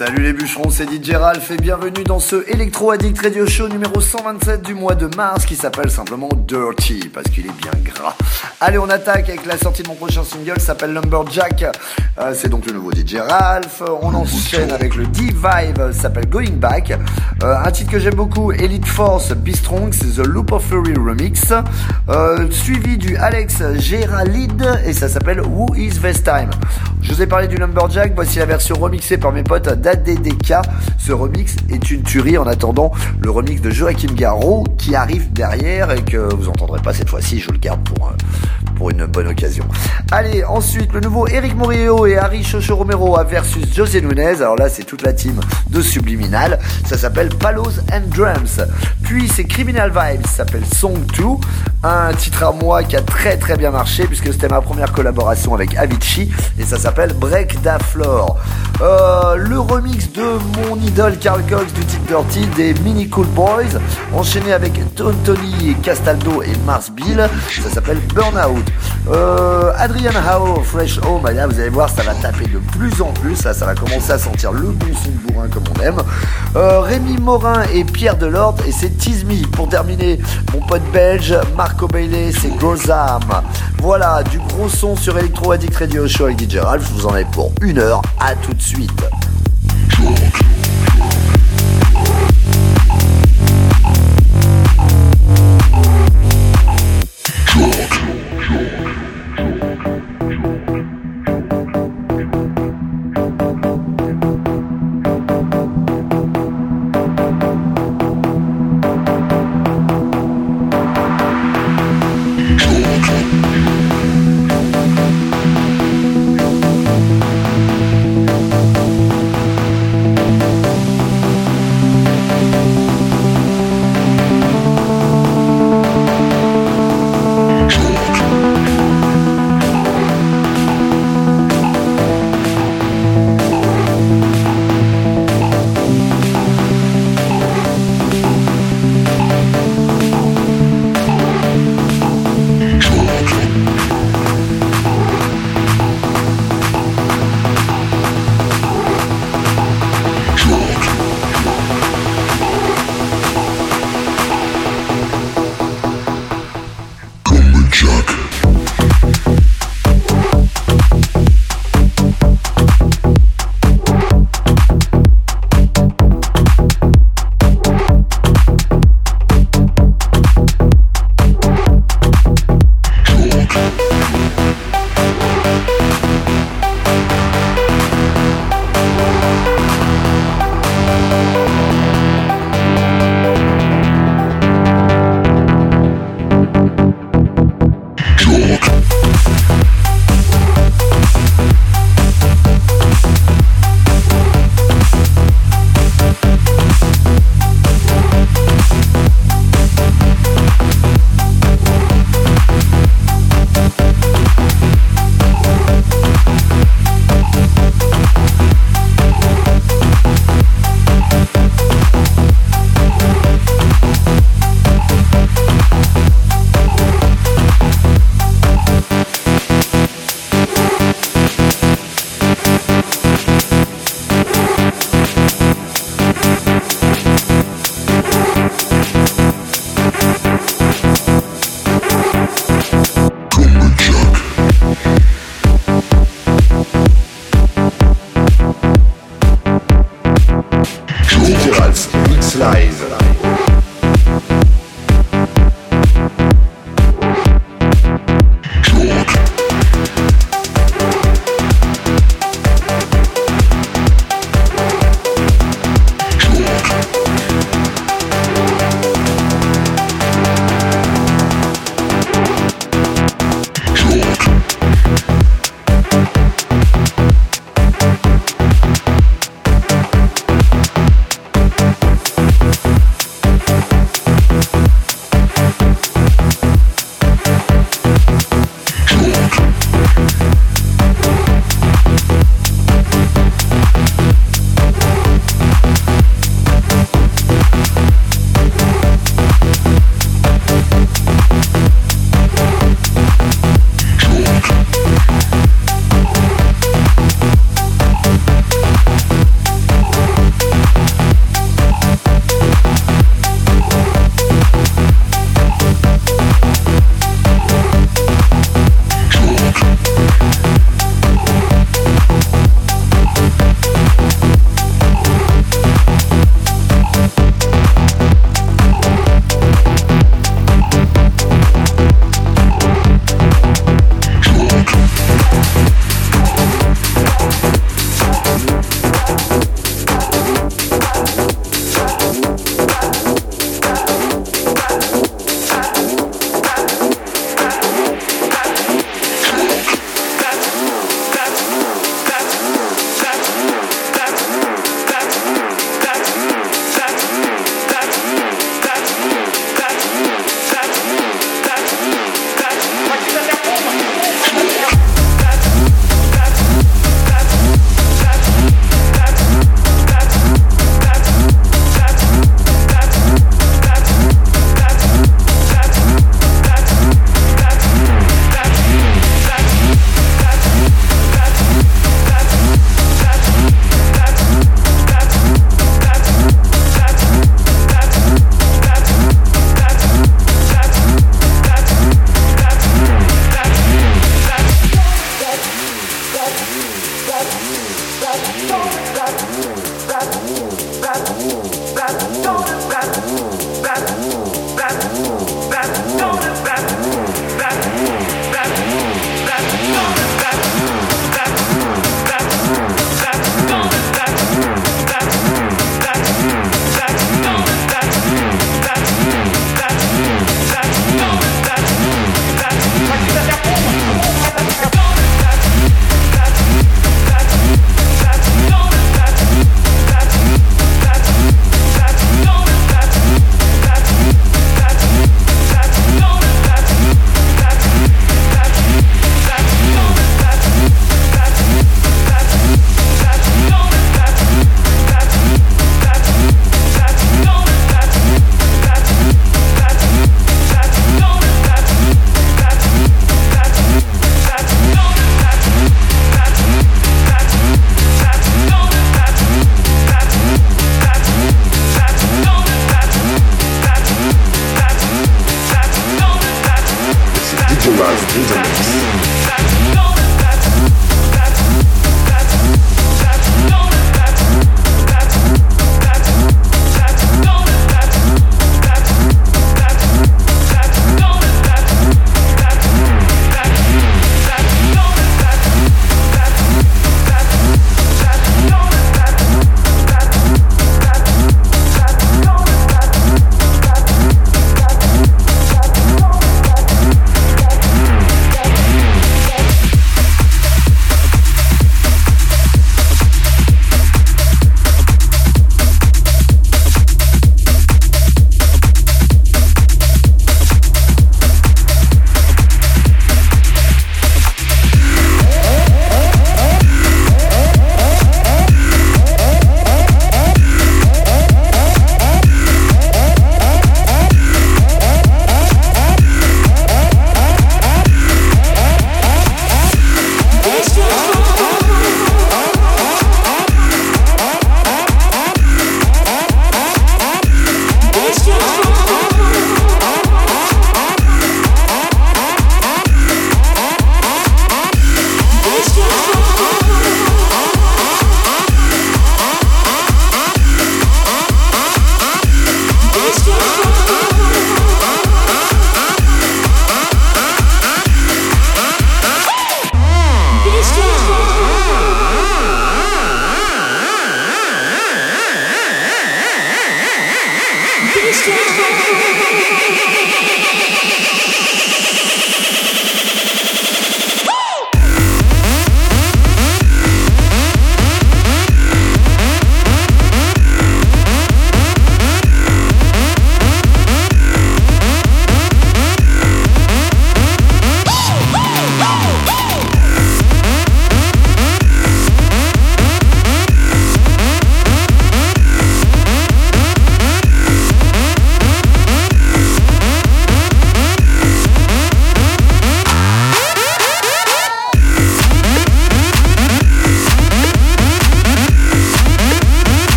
Salut les bûcherons, c'est DJ Ralph et bienvenue dans ce Electro Addict Radio Show numéro 127 du mois de mars qui s'appelle simplement Dirty parce qu'il est bien gras. Allez, on attaque avec la sortie de mon prochain single, s'appelle Lumberjack. Euh, c'est donc le nouveau DJ Ralph. On enchaîne avec le Deep Vibe, s'appelle Going Back. Euh, un titre que j'aime beaucoup, Elite Force, Be Strong, c'est The Loop of Fury Remix. Euh, suivi du Alex Géralide et ça s'appelle Who is This Time? Je vous ai parlé du Lumberjack, voici la version remixée par mes potes d'ADDK. Ce remix est une tuerie en attendant le remix de Joachim Garraud qui arrive derrière et que vous entendrez pas cette fois-ci, je le garde pour, euh, pour une bonne occasion. Allez, ensuite le nouveau Eric Morillo et Harry Chocho Romero versus José Nunez. Alors là, c'est toute la team de Subliminal. Ça s'appelle Palos and Drums. Puis c'est Criminal Vibes, ça s'appelle Song 2. Un titre à moi qui a très très bien marché puisque c'était ma première collaboration avec Avicii et ça s'appelle Break the Floor. Euh, le remix de mon idole Carl Cox du titre Dirty des Mini Cool Boys enchaîné avec Tony Castaldo et Mars Bill. Ça s'appelle Euh, Adrian Howe, Fresh Home, là vous allez voir, ça va taper de plus en plus, ça, ça va commencer à sentir le bon son bourrin comme on aime. Euh, Rémi Morin et Pierre Delorde, et c'est Me. Pour terminer, mon pote belge, Marco Bailey, c'est Grozam. Voilà, du gros son sur Electro Addict Radio Show avec DJ Ralph, je vous en ai pour une heure, à tout de suite.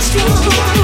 Time.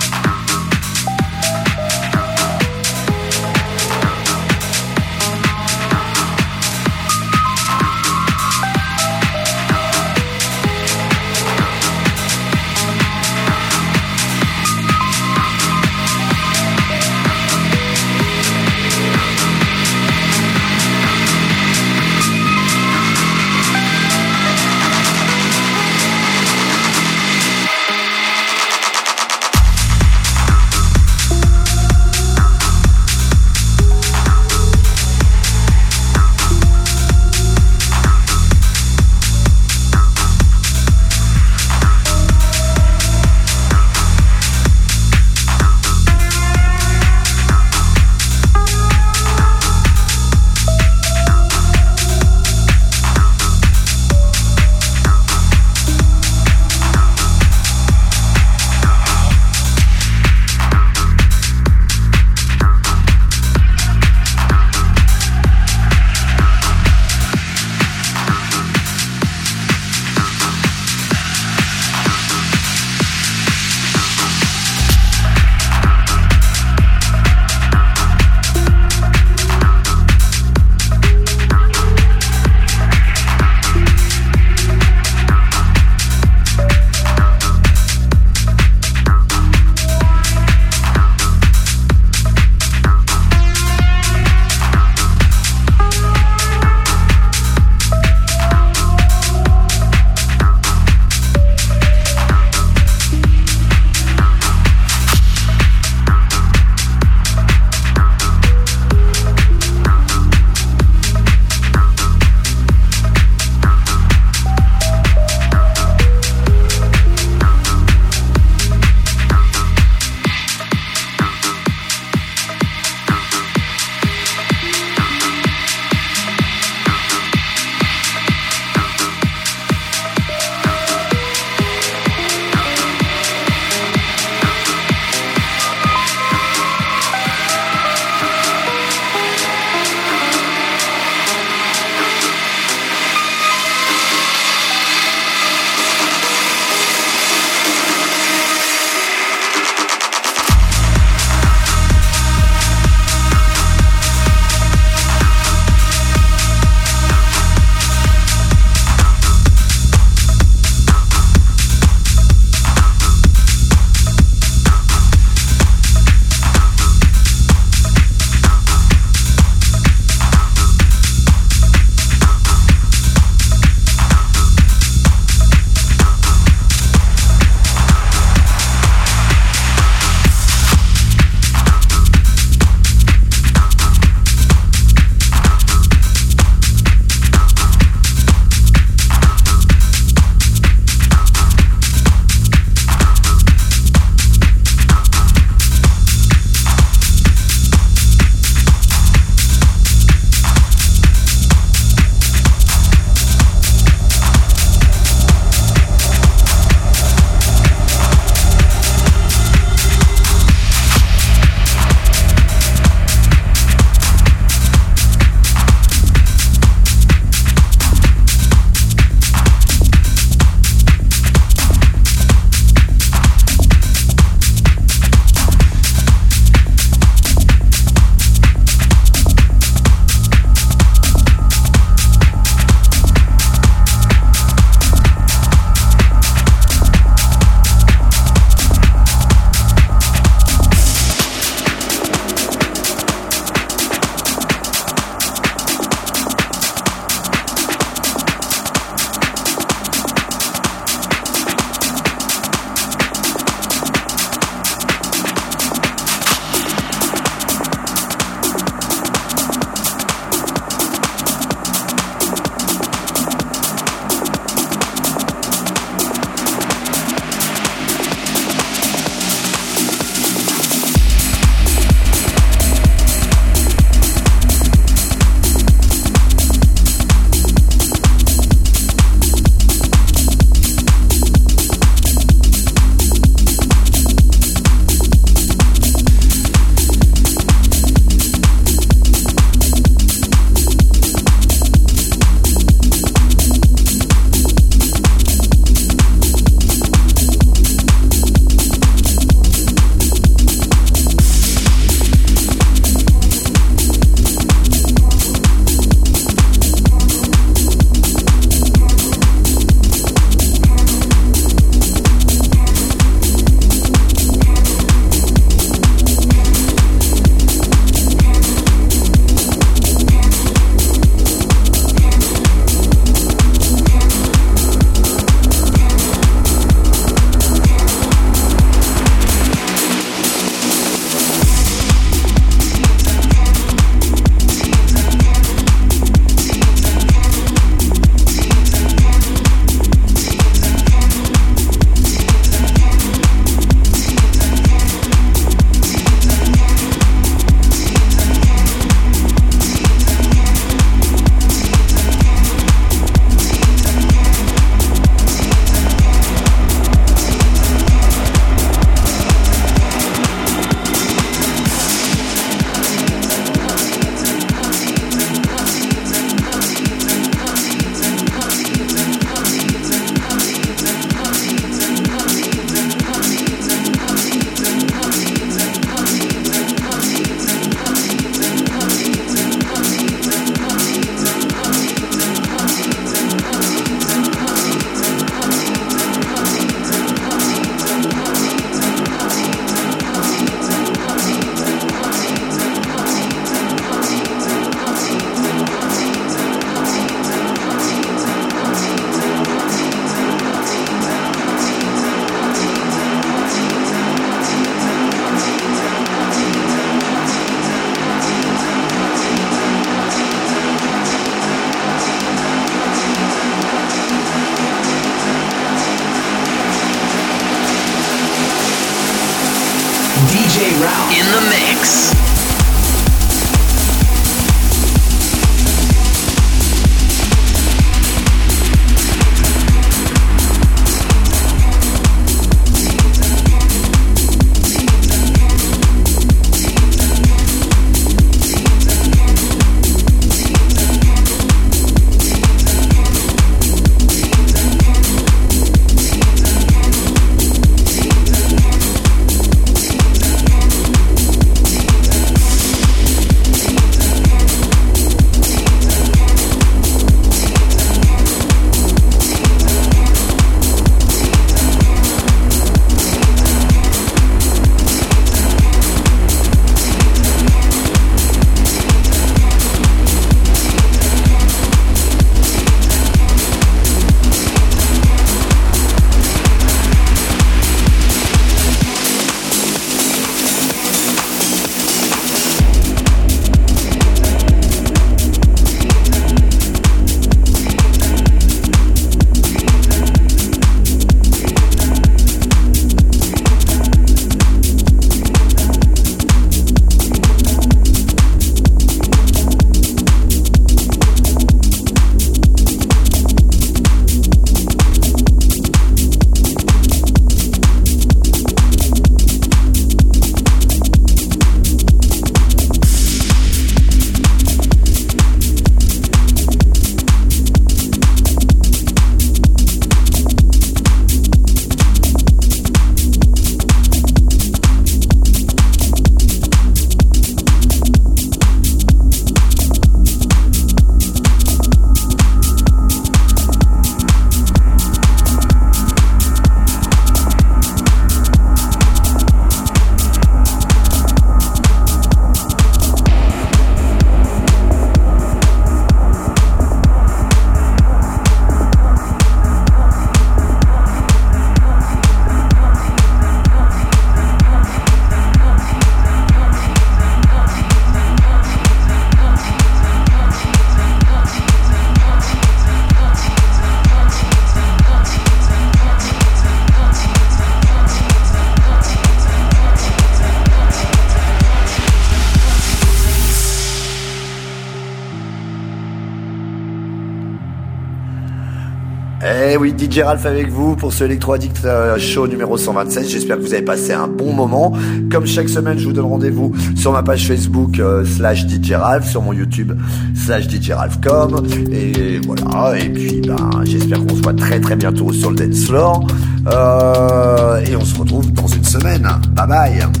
Avec vous pour ce Electro Addict euh, Show numéro 127. J'espère que vous avez passé un bon moment. Comme chaque semaine, je vous donne rendez-vous sur ma page Facebook euh, slash DJ sur mon YouTube slash DJ Ralph.com. Et voilà. Et puis, ben, j'espère qu'on se voit très très bientôt sur le dance floor. Euh, et on se retrouve dans une semaine. Bye bye.